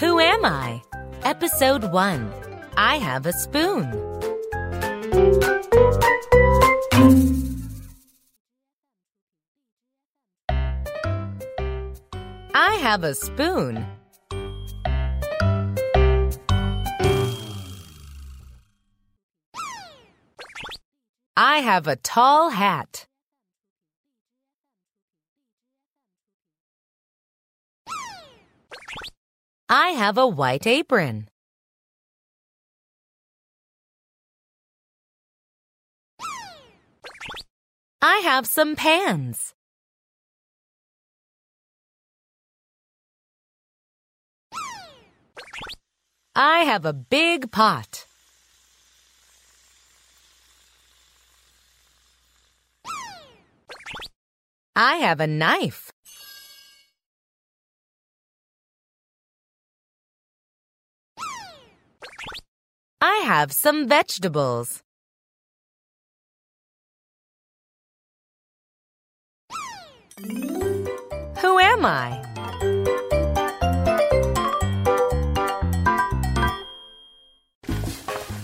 Who am I? Episode 1 I have a spoon. I have a spoon. I have a tall hat. I have a white apron. I have some pans. I have a big pot. I have a knife. I have some vegetables. Who am I?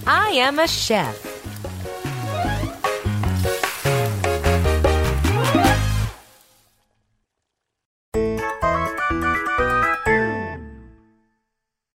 I am a chef.